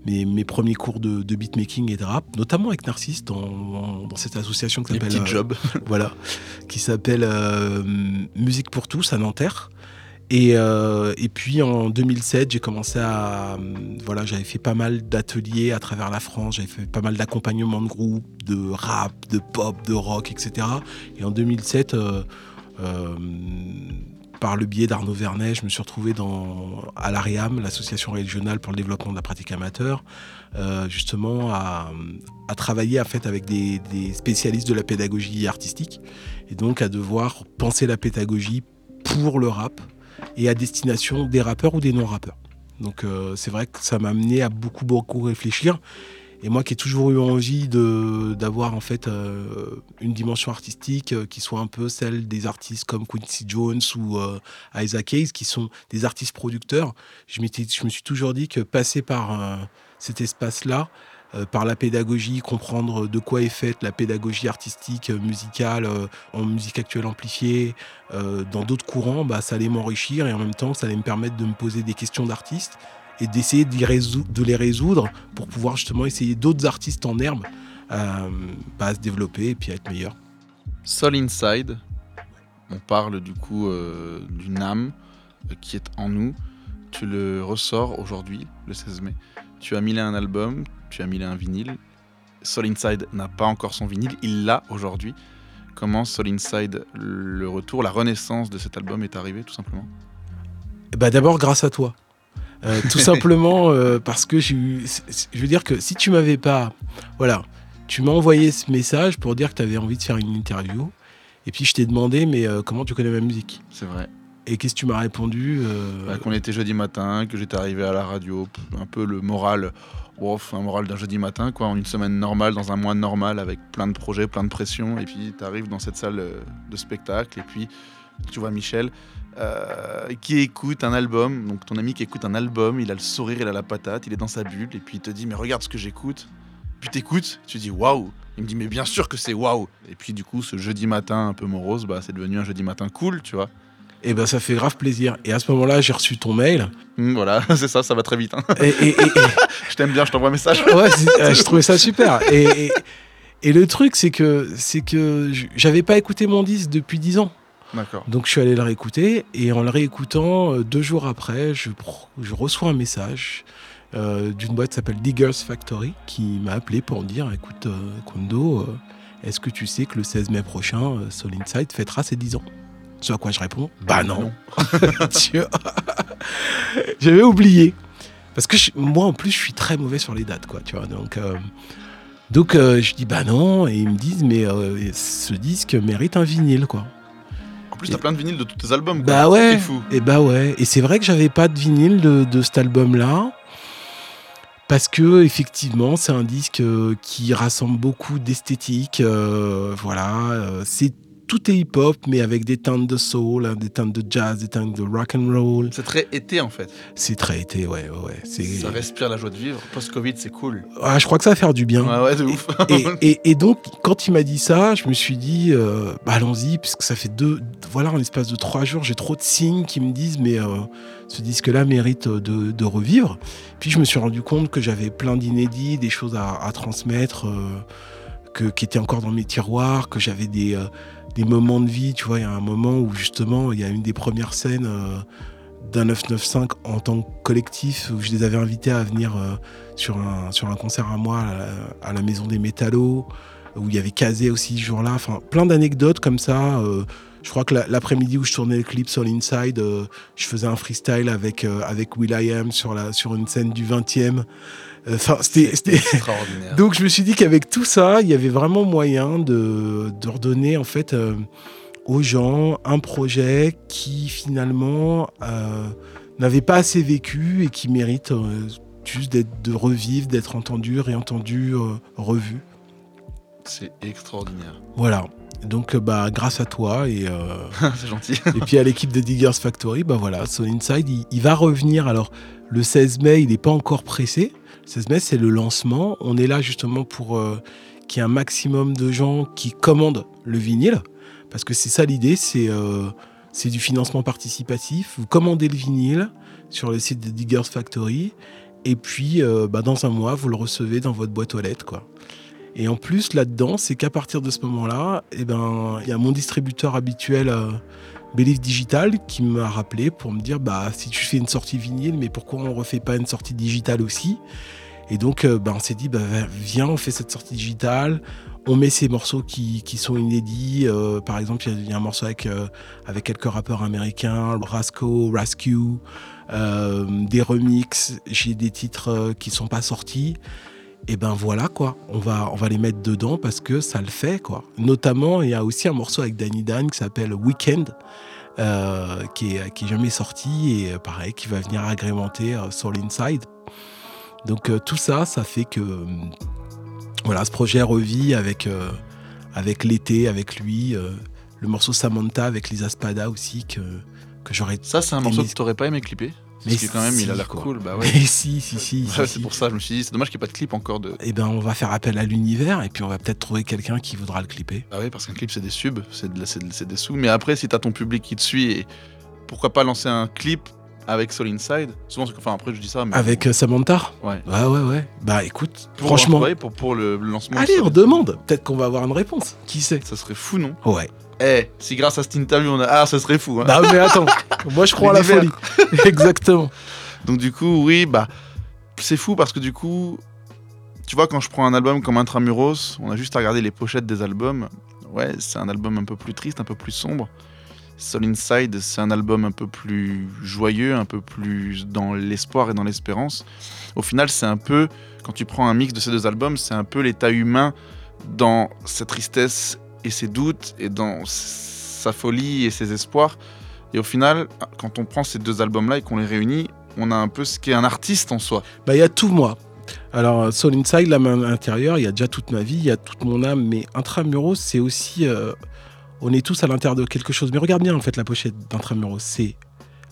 Speaker 2: mes, mes premiers cours de, de beatmaking et de rap, notamment avec Narcisse dans, dans cette association qui s'appelle
Speaker 1: petits
Speaker 2: euh,
Speaker 1: jobs.
Speaker 2: voilà, qui s'appelle Musique pour tous à Nanterre. Et, euh, et puis en 2007, j'ai commencé à. euh, Voilà, j'avais fait pas mal d'ateliers à travers la France, j'avais fait pas mal d'accompagnement de groupes, de rap, de pop, de rock, etc. Et en 2007, euh, par le biais d'Arnaud Vernet, je me suis retrouvé dans, à l'AREAM, l'association régionale pour le développement de la pratique amateur, justement à, travailler avec des spécialistes de la pédagogie artistique, et donc à devoir penser la pédagogie pour le rap et à destination des rappeurs ou des non-rappeurs. Donc euh, c'est vrai que ça m'a amené à beaucoup beaucoup réfléchir. Et moi qui ai toujours eu envie d'avoir en fait euh, une dimension artistique euh, qui soit un peu celle des artistes comme Quincy Jones ou Isaac Hayes, qui sont des artistes producteurs, je, je me suis toujours dit que passer par cet espace-là, par la pédagogie, comprendre de quoi est faite la pédagogie artistique, euh, musicale, euh, en musique actuelle amplifiée, euh, dans d'autres courants, bah, ça allait m'enrichir et en même temps, ça allait me permettre de me poser des questions d'artistes et d'essayer de les résoudre pour pouvoir justement essayer d'autres artistes en herbe euh, bah, à se développer et puis à être meilleur.
Speaker 1: Soul Inside, on parle du coup euh, d'une âme euh, qui est en nous. Tu le ressors aujourd'hui, le 16 mai. Tu as mis un album, tu as mis un vinyle. Soul Inside n'a pas encore son vinyle, il l'a aujourd'hui. Comment Soul Inside, le retour, la renaissance de cet album est arrivé tout simplement
Speaker 2: Bah, D'abord grâce à toi. Euh, tout simplement euh, parce que j'ai eu- je veux dire que si tu m'avais pas. Voilà. Tu m'as envoyé ce message pour dire que tu avais envie de faire une interview. Et puis je t'ai demandé, mais euh, comment tu connais ma musique?
Speaker 1: C'est vrai.
Speaker 2: Et qu'est-ce que tu m'as répondu
Speaker 1: Bah, qu'on était jeudi matin, que j'étais arrivé à la radio, un peu le moral, ouf, un moral d'un jeudi matin, quoi, en une semaine normale, dans un mois normal, avec plein de projets, plein de pression, et puis tu arrives dans cette salle euh, de spectacle, et puis tu vois Michel euh, qui écoute un album, donc ton ami qui écoute un album, il a le sourire, il a la patate, il est dans sa bulle, et puis il te dit mais regarde ce que j'écoute, puis t'écoutes, tu dis waouh, il me dit mais bien sûr que c'est waouh, et puis du coup ce jeudi matin un peu morose, bah c'est devenu un jeudi matin cool, tu vois.
Speaker 2: Et ben ça fait grave plaisir. Et à ce moment-là, j'ai reçu ton mail.
Speaker 1: Hum, voilà, c'est ça, ça va très vite. hein.
Speaker 2: Et, et- et-
Speaker 1: Je t'aime bien, je t'envoie un message.
Speaker 2: ouais, euh, je trouvais ça super. Et, le truc, c'est que, c'est que j'avais pas écouté mon disque depuis 10 ans.
Speaker 1: D'accord.
Speaker 2: Donc je suis allé le réécouter. Et en le réécoutant, euh, deux jours après, je, reçois un message euh, d'une boîte qui s'appelle Diggers Factory qui m'a appelé pour me dire écoute, euh, Kondo, est-ce que tu sais que le 16 mai prochain, Soul Inside fêtera ses 10 ans? Ce à quoi je réponds Bah non. Tu vois J'avais oublié. Parce que je- moi, en plus, je suis très mauvais sur les dates, quoi, tu vois. Donc, euh, donc euh, je dis bah non, et ils me disent mais euh, ce disque mérite un vinyle, quoi.
Speaker 1: En plus, t'as plein de vinyles de tous tes albums. quoi.
Speaker 2: Bah ouais.
Speaker 1: Fou.
Speaker 2: Et bah ouais. Et c'est vrai que j'avais pas de vinyle de, de cet album-là. Parce que effectivement, c'est un disque euh, qui rassemble beaucoup d'esthétique. euh, voilà, euh, c'est tout est hip-hop, mais avec des teintes de soul, hein, des teintes de jazz, des teintes de rock and roll.
Speaker 1: C'est très été en fait.
Speaker 2: C'est très été, ouais, ouais.
Speaker 1: Ça respire la joie de vivre. Post-Covid, c'est cool.
Speaker 2: Ah, je crois que ça va faire du bien.
Speaker 1: Ouais, ouais, de ouf.
Speaker 2: et, et- et donc, quand il m'a dit ça, je me suis dit, euh, bah, allons-y, puisque ça fait deux, voilà, en l'espace de trois jours, j'ai trop de signes qui me disent, mais euh, ce disque-là mérite de, de revivre. Puis je me suis rendu compte que j'avais plein d'inédits, des choses à, à transmettre, euh, que, qui étaient encore dans mes tiroirs, que j'avais des, euh, des moments de vie. Tu vois, il y a un moment où justement, il y a une des premières scènes. euh, d'un 995 en tant que collectif où je les avais invités à venir euh, sur, un, sur concert à moi à la, Maison des Métallos, où il y avait Kazé aussi ce jour-là. Enfin, plein d'anecdotes comme ça. euh, je crois que la- l'après-midi où je tournais le clip Soul Inside, je faisais un freestyle avec, avec Will I Am sur, sur une scène du 20e. Euh, Enfin, c'était.
Speaker 1: Extraordinaire.
Speaker 2: donc je me suis dit qu'avec tout ça, il y avait vraiment moyen de, de redonner en fait euh, aux gens un projet qui finalement euh, n'avait pas assez vécu et qui mérite euh, juste d'être de revivre, d'être entendu, réentendu, revu.
Speaker 1: C'est extraordinaire.
Speaker 2: Voilà. Donc bah grâce à toi et,
Speaker 1: c'est gentil.
Speaker 2: et puis à l'équipe de Diggers Factory, bah voilà, Soul Inside, il, il va revenir. Alors le 16 mai, il n'est pas encore pressé. Le 16 mai, c'est le lancement. On est là justement pour euh, qu'il y ait un maximum de gens qui commandent le vinyle. Parce que c'est ça l'idée, c'est euh, du financement participatif. Vous commandez le vinyle sur le site de Diggers Factory. Et puis, euh, bah, dans un mois, vous le recevez dans votre boîte aux lettres. Quoi. Et en plus, là-dedans, c'est qu'à partir de ce moment-là, eh ben, il y a mon distributeur habituel, euh, Digital, qui m'a rappelé pour me dire bah, si tu fais une sortie vinyle, mais pourquoi on refait pas une sortie digitale aussi? Et donc, euh, bah, on s'est dit bah, viens, on fait cette sortie digitale, on met ces morceaux qui, qui sont inédits. euh, par exemple, il y a- un morceau avec, euh, avec quelques rappeurs américains, Rasco, Rascue, des remixes. J'ai des titres qui sont pas sortis. Et ben voilà quoi, on va, on va les mettre dedans parce que ça le fait quoi. Notamment, il y a aussi un morceau avec Danny Dan qui s'appelle Weekend, euh, qui, est, qui est jamais sorti et euh, pareil, qui va venir agrémenter euh, Soul Inside. Donc euh, tout ça, ça fait que euh, voilà, ce projet revit avec, avec l'été, avec lui, le morceau Samantha avec Lisa Spada aussi que, que j'aurais.
Speaker 1: Ça, c'est un morceau que t'aurais pas aimé clipper?
Speaker 2: Mais
Speaker 1: Parce que quand même, il a l'air cool. Bah ouais.
Speaker 2: Mais si, si, si. si,
Speaker 1: Ouais,
Speaker 2: si.
Speaker 1: c'est pour ça, je me suis dit, c'est dommage qu'il n'y ait pas de clip encore de.
Speaker 2: Eh ben, on va faire appel à l'univers et puis on va peut-être trouver quelqu'un qui voudra le clipper.
Speaker 1: Ah oui, parce qu'un clip, c'est des subs, c'est de des sous. Mais après, si t'as ton public qui te suit, et pourquoi pas lancer un clip avec Soul Inside? Souvent, enfin, après, je dis ça, mais.
Speaker 2: Avec euh, Samantha?
Speaker 1: Ouais.
Speaker 2: Ouais, ouais, ouais. Bah écoute,
Speaker 1: Pour,
Speaker 2: franchement,
Speaker 1: pour, pour le lancement.
Speaker 2: allez, on demande. Peut-être qu'on va avoir une réponse. Qui sait?
Speaker 1: Ça serait fou, non?
Speaker 2: Ouais.
Speaker 1: Eh, si grâce à cette interview, on a. Ah, ça serait fou. Hein.
Speaker 2: Bah mais attends, moi je crois à la folie. Exactement.
Speaker 1: Donc du coup, oui, bah, c'est fou parce que du coup, tu vois, quand je prends un album comme Intramuros, on a juste à regarder les pochettes des albums. Ouais, c'est un album un peu plus triste, un peu plus sombre. Soul Inside, c'est un album un peu plus joyeux, un peu plus dans l'espoir et dans l'espérance. Au final, c'est un peu, quand tu prends un mix de ces deux albums, c'est un peu l'état humain dans sa tristesse et ses doutes et dans sa folie et ses espoirs. Et au final, quand on prend ces deux albums-là et qu'on les réunit, on a un peu ce qu'est un artiste en soi.
Speaker 2: Bah il y a tout moi. Alors euh, Soul Inside, la main à l'intérieur, il y a déjà toute ma vie, il y a toute mon âme, mais Intramuros, c'est aussi... euh, on est tous à l'intérieur de quelque chose. Mais regarde bien en fait la pochette d'Intramuros. C'est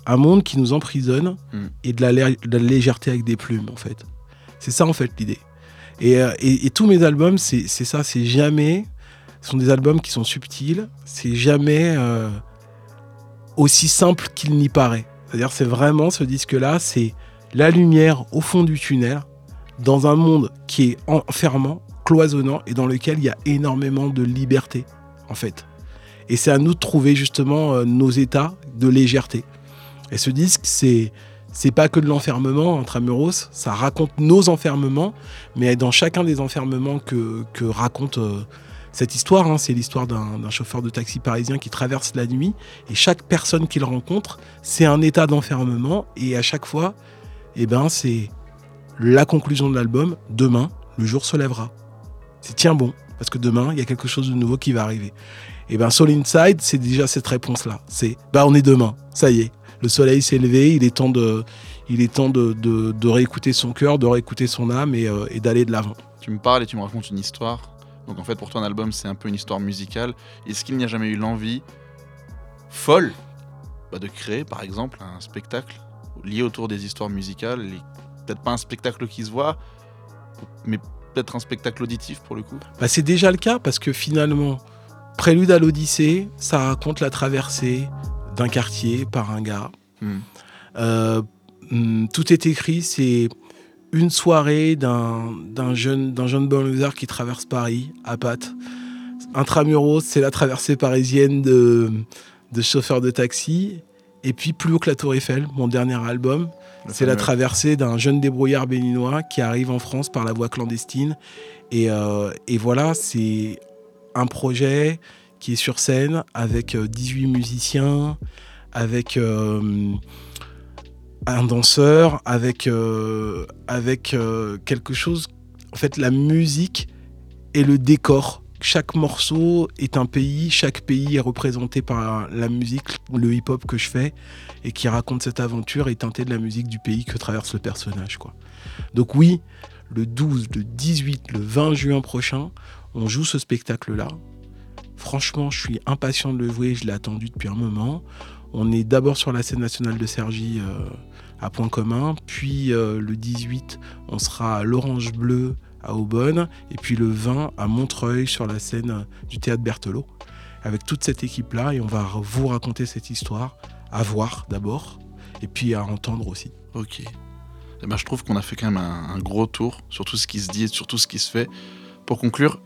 Speaker 2: un monde qui nous emprisonne
Speaker 1: Mm.
Speaker 2: et de la, lé- de la légèreté avec des plumes en fait. C'est ça en fait l'idée. Et, euh, et- et tous mes albums, c'est ça, c'est jamais... Ce sont des albums qui sont subtils, c'est jamais euh, aussi simple qu'il n'y paraît. C'est-à-dire c'est vraiment ce disque-là, c'est la lumière au fond du tunnel, dans un monde qui est enfermant, cloisonnant, et dans lequel il y a énormément de liberté, en fait. Et c'est à nous de trouver justement euh, nos états de légèreté. Et ce disque, c'est pas que de l'enfermement intramuros, ça raconte nos enfermements, mais dans chacun des enfermements que, que raconte euh, cette histoire, hein, c'est l'histoire d'un chauffeur de taxi parisien qui traverse la nuit, et chaque personne qu'il rencontre, c'est un état d'enfermement, et à chaque fois, eh ben, c'est la conclusion de l'album. Demain, le jour se lèvera. C'est tiens bon, parce que demain, il y a quelque chose de nouveau qui va arriver. Et ben, Soul Inside, c'est déjà cette réponse-là. C'est, bah, on est demain. Ça y est. Le soleil s'est levé. Il est temps de, il est temps de, réécouter son cœur, de réécouter son âme euh, et d'aller de l'avant.
Speaker 1: Tu me parles et tu me racontes une histoire. Donc en fait, pour toi, un album, c'est un peu une histoire musicale. Est-ce qu'il n'y a jamais eu l'envie folle bah, de créer, par exemple, un spectacle lié autour des histoires musicales et Peut-être pas un spectacle qui se voit, mais peut-être un spectacle auditif pour le coup?
Speaker 2: Bah, c'est déjà le cas parce que finalement, Prélude à l'Odyssée, ça raconte la traversée d'un quartier par un gars.
Speaker 1: Hmm.
Speaker 2: Euh, hum, tout est écrit, c'est une soirée d'un jeune, d'un jeune banlieusard qui traverse Paris à pattes. Intramuros, c'est la traversée parisienne de, de chauffeur de taxi. Et puis plus haut que la Tour Eiffel, mon dernier album, c'est la traversée d'un jeune débrouillard béninois qui arrive en France par la voie clandestine. Et, euh, et voilà, c'est un projet qui est sur scène avec euh, 18 musiciens, avec euh, un danseur, avec, euh, avec euh, quelque chose. En fait, la musique et le décor. Chaque morceau est un pays, chaque pays est représenté par la musique, le hip-hop que je fais et qui raconte cette aventure est teinté de la musique du pays que traverse le personnage. Quoi. Donc oui, le 12, le 18, le 20 juin prochain, on joue ce spectacle-là. Franchement, je suis impatient de le jouer, je l'ai attendu depuis un moment. On est d'abord sur la scène nationale de Cergy euh, à Point Commun, puis euh, le 18, on sera à l'Orange Bleu à Aubonne, et puis le 20 à Montreuil sur la scène euh, du théâtre Berthelot. Avec toute cette équipe-là, et on va vous raconter cette histoire, à voir d'abord, et puis à entendre aussi.
Speaker 1: Ok. Eh ben, je trouve qu'on a fait quand même un, un gros tour sur tout ce qui se dit et sur tout ce qui se fait. Pour conclure,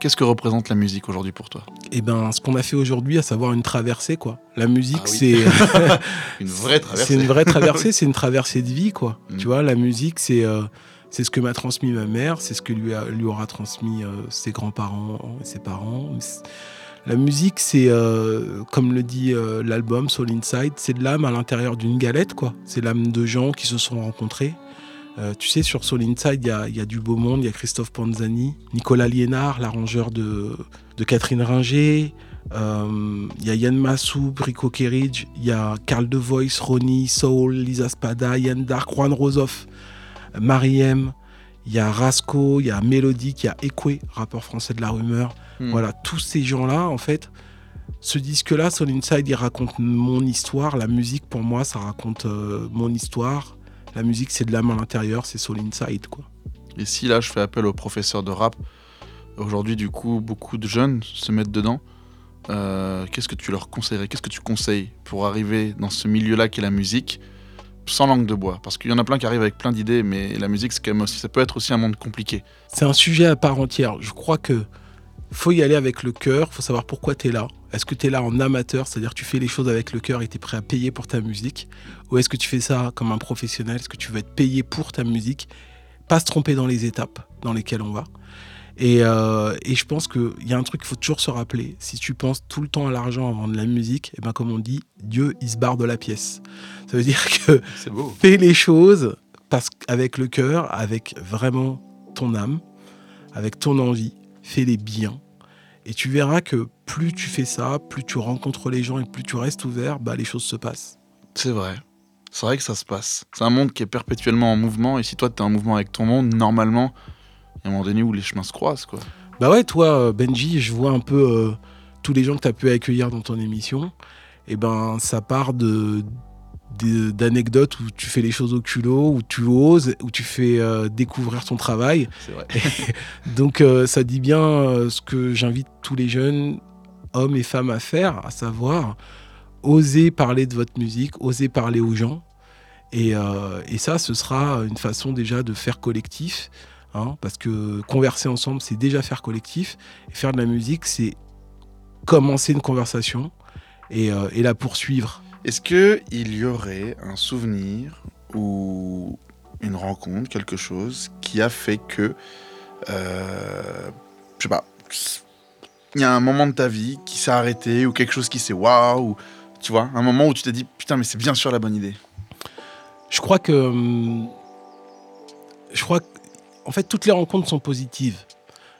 Speaker 1: qu'est-ce que représente la musique aujourd'hui pour toi?
Speaker 2: Et ben, ce qu'on a fait aujourd'hui, à savoir une traversée, quoi. La musique,
Speaker 1: Ah oui.
Speaker 2: c'est.
Speaker 1: Une vraie traversée.
Speaker 2: C'est une vraie traversée, c'est une traversée de vie, quoi.
Speaker 1: Mm.
Speaker 2: Tu vois, la musique, c'est euh, C'est ce que m'a transmis ma mère, c'est ce que lui, a- lui aura transmis euh, ses grands-parents et ses parents. La musique, c'est, euh, comme le dit l'album Soul Inside, c'est de l'âme à l'intérieur d'une galette, quoi. C'est l'âme de gens qui se sont rencontrés. Euh, tu sais, sur Soul Inside, il y a, il y a du beau monde. Il y a Christophe Panzani, Nicolas Liénard, l'arrangeur de, de Catherine Ringer. Euh, Il y a Yann Massou, Brico Kerridge. Il y a Carl De Voice, Ronnie, Soul, Lisa Spada, Yann Dark, Juan Rosoff, Mariem. Il y a Rasco, il y a Mélodique, il y a Ekwe, rappeur français de la rumeur.
Speaker 1: Hmm.
Speaker 2: Voilà, tous ces gens-là, en fait, ce disque-là, Soul Inside, il raconte mon histoire. La musique, pour moi, ça raconte euh, mon histoire. La musique, c'est de l'âme à l'intérieur, c'est Soul Inside, quoi.
Speaker 1: Et si là, je fais appel aux professeurs de rap, aujourd'hui, du coup, beaucoup de jeunes se mettent dedans. Euh, Qu'est-ce que tu leur conseillerais? Qu'est-ce que tu conseilles pour arriver dans ce milieu-là qui est la musique sans langue de bois? Parce qu'il y en a plein qui arrivent avec plein d'idées, mais la musique, c'est quand même aussi, ça peut être aussi un monde compliqué.
Speaker 2: C'est un sujet à part entière. Je crois que faut y aller avec le cœur, faut savoir pourquoi tu es là. Est-ce que tu es là en amateur, c'est-à-dire que tu fais les choses avec le cœur et tu es prêt à payer pour ta musique? Ou est-ce que tu fais ça comme un professionnel Est-ce que tu veux être payé pour ta musique? Pas se tromper dans les étapes dans lesquelles on va. Et, euh, et je pense qu'il y a un truc qu'il faut toujours se rappeler. Si tu penses tout le temps à l'argent avant de la musique, et ben comme on dit, Dieu, il se barre de la pièce. Ça veut dire que
Speaker 1: beau.
Speaker 2: fais les choses parce qu'avec le cœur, avec vraiment ton âme, avec ton envie, fais-les bien. Et tu verras que plus tu fais ça, plus tu rencontres les gens et plus tu restes ouvert, bah, les choses se passent.
Speaker 1: C'est vrai. C'est vrai que ça se passe. C'est un monde qui est perpétuellement en mouvement, et si toi, tu es en mouvement avec ton monde, normalement, il y a un moment donné où les chemins se croisent, quoi.
Speaker 2: Bah ouais, toi, euh, Benji, je vois un peu euh, tous les gens que tu as pu accueillir dans ton émission. Et ben, ça part de- d'anecdotes où tu fais les choses au culot, où tu oses, où tu fais euh, découvrir ton travail.
Speaker 1: Vrai.
Speaker 2: Donc euh, ça dit bien euh, ce que j'invite tous les jeunes, hommes et femmes à faire, à savoir oser parler de votre musique, oser parler aux gens. Et, et ça, ce sera une façon déjà de faire collectif, hein, parce que converser ensemble, c'est déjà faire collectif. Et faire de la musique, c'est commencer une conversation et, et la poursuivre.
Speaker 1: Est-ce que il y aurait un souvenir ou une rencontre, quelque chose qui a fait que, euh, je sais pas, il y a un moment de ta vie qui s'est arrêté ou quelque chose qui s'est waouh, ou tu vois, un moment où tu t'es dit putain mais c'est bien sûr la bonne idée.
Speaker 2: Je crois que. hum, Je crois que. En fait, toutes les rencontres sont positives.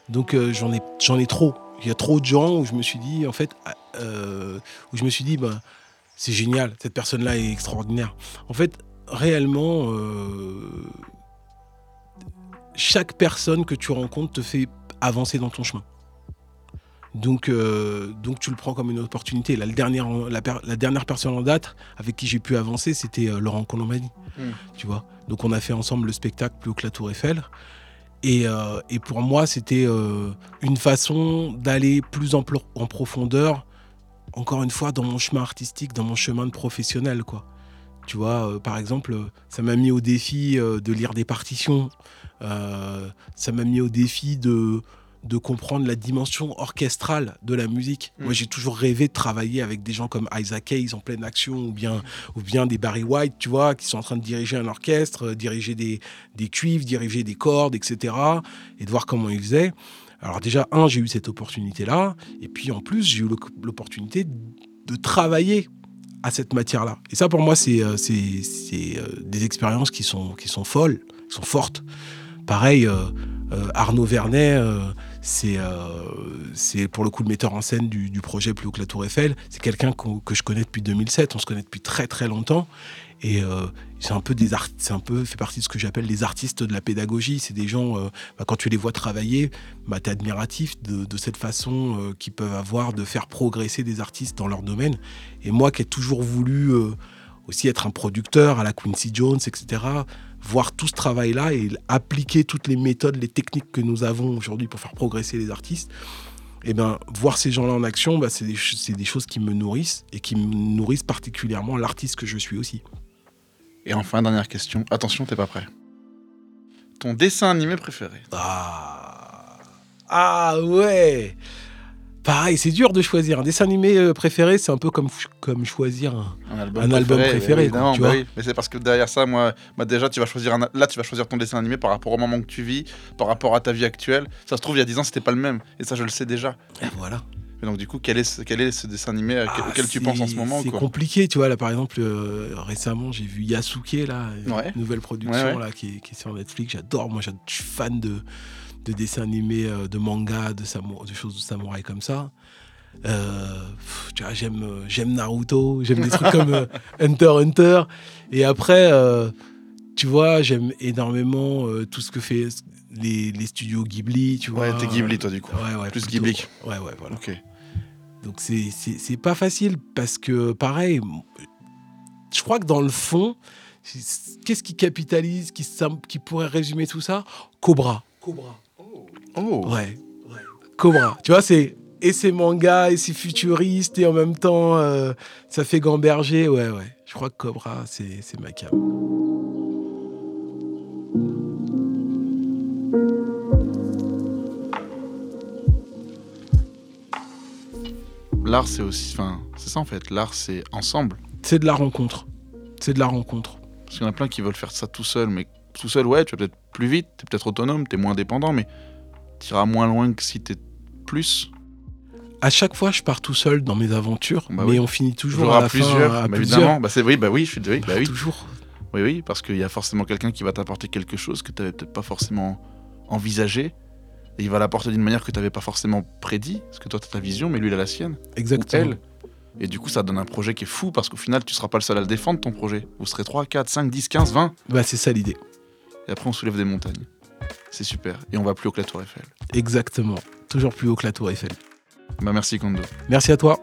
Speaker 2: Donc, euh, j'en ai, j'en ai trop. Il y a trop de gens où je me suis dit, en fait, ah, euh, où je me suis dit, bah, c'est génial, cette personne-là est extraordinaire. En fait, réellement, euh, chaque personne que tu rencontres te fait avancer dans ton chemin. Donc, euh, donc tu le prends comme une opportunité. Là, le dernier, la, dernière personne en date avec qui j'ai pu avancer, c'était euh, Laurent Colombani.
Speaker 1: Mm.
Speaker 2: Tu vois? Donc on a fait ensemble le spectacle plus haut que la Tour Eiffel. Et, euh, et pour moi, c'était une façon d'aller plus en profondeur, encore une fois, dans mon chemin artistique, dans mon chemin de professionnel, quoi. Tu vois, euh, par exemple, euh, ça m'a mis au défi euh, de lire des partitions. Euh, ça m'a mis au défi de, de comprendre la dimension orchestrale de la musique.
Speaker 1: Mm.
Speaker 2: Moi, j'ai toujours rêvé de travailler avec des gens comme Isaac Hayes en pleine action, ou bien, ou bien des Barry White, tu vois, qui sont en train de diriger un orchestre, diriger des, des cuivres, diriger des cordes, etc. Et de voir comment ils faisaient. Alors déjà, un, j'ai eu cette opportunité-là. Et puis en plus, j'ai eu l'opportunité de travailler à cette matière-là. Et ça, pour moi, c'est euh, euh, des expériences qui sont, qui sont folles, qui sont fortes. Pareil, euh, Arnaud Vernet, c'est pour le coup le metteur en scène du, projet Plus haut que la Tour Eiffel. C'est quelqu'un que je connais depuis 2007. On se connaît depuis très très longtemps. Et euh, c'est un peu des art- c'est un peu fait partie de ce que j'appelle les artistes de la pédagogie. C'est des gens, euh, bah, quand tu les vois travailler, bah, tu es admiratif de, de cette façon euh, qu'ils peuvent avoir de faire progresser des artistes dans leur domaine. Et moi qui ai toujours voulu euh, aussi être un producteur à la Quincy Jones, etc., voir tout ce travail-là et appliquer toutes les méthodes, les techniques que nous avons aujourd'hui pour faire progresser les artistes, et ben voir ces gens-là en action, bah, c'est des, des choses qui me nourrissent et qui me nourrissent particulièrement l'artiste que je suis aussi.
Speaker 1: Et enfin dernière question, attention t'es pas prêt. Ton dessin animé préféré
Speaker 2: Ah, ah ouais
Speaker 3: pareil, c'est dur de choisir. Un dessin animé euh, préféré, c'est un peu comme, comme choisir un.
Speaker 1: Un album
Speaker 3: Un album préféré, quoi, tu
Speaker 1: bah
Speaker 3: vois.
Speaker 1: oui. Mais c'est parce que derrière ça, moi, bah déjà, tu vas choisir un... là, tu vas choisir ton dessin animé par rapport au moment que tu vis, par rapport à ta vie actuelle. Ça se trouve, il y a 10 ans, c'était pas le même. Et ça, je le sais déjà.
Speaker 3: Et voilà.
Speaker 1: Et donc, du coup, quel est ce, quel est ce dessin animé à-
Speaker 3: Ah,
Speaker 1: auquel tu penses en ce moment
Speaker 3: C'est compliqué, tu vois. Là, par exemple, euh, récemment, j'ai vu Yasuke, là, une nouvelle production
Speaker 1: Ouais, ouais.
Speaker 3: Là, qui, est, qui est sur Netflix. J'adore. Moi, je suis fan de, de dessins animés, euh, de manga, de, de choses de samouraï comme ça. Euh, tu vois, j'aime, j'aime Naruto, j'aime des trucs comme euh, Hunter Hunter. Et après, euh, tu vois, j'aime énormément tout ce que fait les, les studios Ghibli, tu vois.
Speaker 1: Ouais, t'es Ghibli, toi, du coup.
Speaker 3: Ouais, ouais,
Speaker 1: Plus
Speaker 3: plutôt.
Speaker 1: Ghibli.
Speaker 3: Ouais, ouais, voilà.
Speaker 1: Ok.
Speaker 3: Donc c'est- c'est c'est pas facile parce que pareil, je crois que dans le fond, qu'est-ce qui capitalise, qui, qui pourrait résumer tout ça? Cobra. Cobra.
Speaker 1: Oh
Speaker 3: Ouais. Cobra. Tu vois, c'est et c'est manga et c'est futuriste et en même temps euh, ça fait gamberger. Ouais, ouais. Je crois que Cobra, c'est c'est ma cam.
Speaker 1: L'art, c'est aussi. Enfin, c'est ça en fait. L'art, c'est ensemble.
Speaker 3: C'est de la rencontre. C'est de la rencontre.
Speaker 1: Parce qu'il y en a plein qui veulent faire ça tout seul. Mais tout seul, ouais, tu vas peut-être plus vite, t'es peut-être autonome, t'es moins dépendant, mais t'iras moins loin que si t'es plus.
Speaker 3: À chaque fois, je pars tout seul dans mes aventures,
Speaker 1: Bah
Speaker 3: mais
Speaker 1: oui.
Speaker 3: on finit toujours
Speaker 1: Toujours
Speaker 3: à,
Speaker 1: à,
Speaker 3: la fin
Speaker 1: plusieurs.
Speaker 3: à
Speaker 1: bah,
Speaker 3: plusieurs.
Speaker 1: évidemment. Bah, c'est oui, bah oui, je suis oui, bah oui.
Speaker 3: Toujours.
Speaker 1: Oui, oui, parce qu'il y a forcément quelqu'un qui va t'apporter quelque chose que tu n'avais peut-être pas forcément envisagé. Et il va l'apporter d'une manière que tu n'avais pas forcément prédit, parce que toi, tu as ta vision, mais lui, il a la sienne.
Speaker 3: Exactement.
Speaker 1: Et du coup, ça donne un projet qui est fou, parce qu'au final, tu seras pas le seul à le défendre, ton projet. Vous serez 3, 4, 5, 10, 15, 20.
Speaker 3: Bah, c'est ça l'idée.
Speaker 1: Et après, on soulève des montagnes. C'est super. Et on va plus haut que la Tour Eiffel.
Speaker 3: Exactement. Toujours plus haut que la Tour Eiffel.
Speaker 1: Bah, merci, Kondo.
Speaker 3: Merci à toi.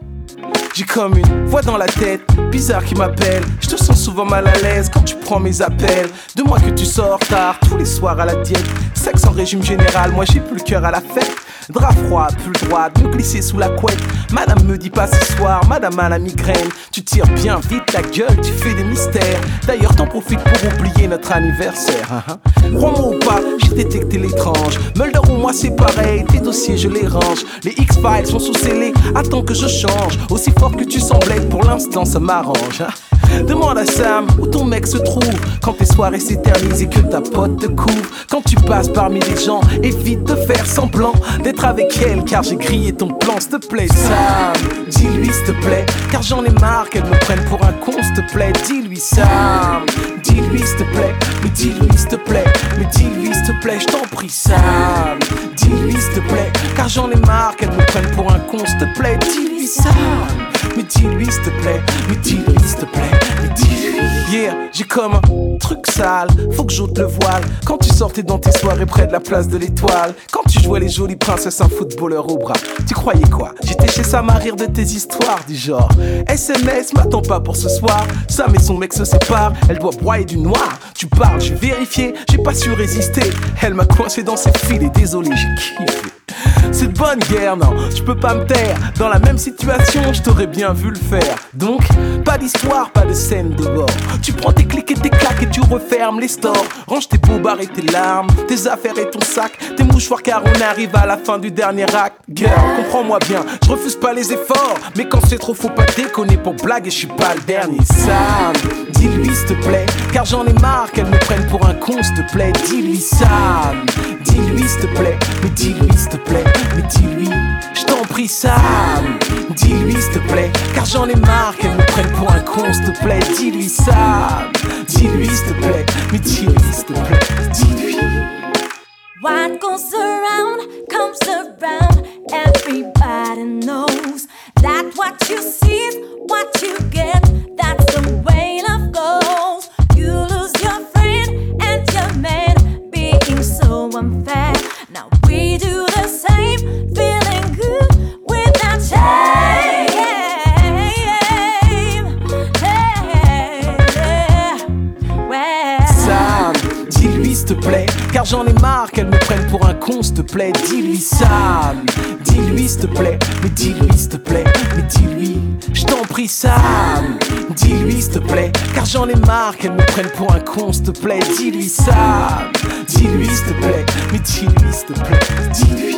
Speaker 2: J'ai comme une voix dans la tête, bizarre qui m'appelle. Je te sens souvent mal à l'aise quand tu prends mes appels. De moi que tu sors tard, tous les soirs à la diète. Sexe en régime général, moi j'ai plus le cœur à la fête. Drap froid, pull droit, me glisser sous la couette. Madame me dit pas ce soir, madame a la migraine. Tu tires bien vite ta gueule, tu fais des mystères. D'ailleurs, t'en profites pour oublier notre anniversaire. hein, hein. Crois-moi ou pas, j'ai détecté l'étrange. Mulder ou moi, c'est pareil, tes dossiers, je les range. Les X-Files sont sous scellés, attends que je change. Aussi fort que tu semblais, pour l'instant, ça m'arrange. hein. Demande à Sam où ton mec se trouve. Quand tes soirées s'éternisent et que ta pote te couvre. Quand tu passes parmi les gens Évite de faire semblant d'être avec elle Car j'ai grillé ton plan, s'il te plaît Sam. Dis-lui s'il te plaît Car j'en ai marre qu'elle me prenne pour un con s'il te plaît. Dis-lui Sam. Dis-lui s'il te plaît Mais dis-lui s'il te plaît Mais dis-lui s'il te plaît Je t'en prie Sam. Dis-lui s'il te plaît Car j'en ai marre qu'elle me prenne pour un con s'il te plaît. Dis-lui Sam mais dis-lui s'il te plaît, mais dis-lui s'il te plaît, mais dis-lui. Yeah, j'ai comme un truc sale, faut que j'ôte le voile. Quand tu sortais dans tes soirées près de la place de l'étoile, quand tu jouais les jolies princesses, un footballeur au bras, tu croyais quoi? J'étais chez Sam à rire de tes histoires du genre. SMS, m'attends pas pour ce soir. Sam et son mec se séparent, elle doit broyer du noir. Tu parles, j'ai vérifié, j'ai pas su résister. Elle m'a coincé dans ses fils et désolé, j'ai kiffé. C'est de bonne guerre, non, je peux pas me taire. Dans la même situation, je t'aurais bien vu le faire. Donc, pas d'histoire, pas de scène de bord. Tu prends tes clics et tes claques et tu refermes les stores. Range tes bobards et tes larmes, tes affaires et ton sac, tes mouchoirs car on arrive à la fin du dernier acte. Girl, comprends-moi bien, je refuse pas les efforts. Mais quand c'est trop, faut pas déconner pour blague et je suis pas le dernier. Sam, dis-lui s'il te plaît, car j'en ai marre qu'elle me prenne pour un con, s'il te plaît. Dis-lui Sam, dis-lui s'il te plaît, mais dis-lui s'il te plaît, mais dis-lui, je t'en prie Sam, dis-lui s'il te plaît, car j'en ai marre qu'elle me prenne pour un con, s'il te plaît. Dis-lui Sam, dis-lui s'il te plaît, mais dis-lui s'il te plaît, dis-lui.
Speaker 6: What goes around comes around. Everybody knows that what you see what you get. That's
Speaker 2: marre qu'elle me prenne pour un con, s'il te plaît. Dis-lui Sam, dis-lui s'il te plaît, mais dis-lui s'il te plaît, mais dis-lui, je t'en prie Sam, dis-lui s'il te plaît, car j'en ai marre qu'elle me prenne pour un con, s'il te plaît. Dis-lui Sam, dis-lui s'il te plaît, mais dis-lui s'il te plaît, dis-lui.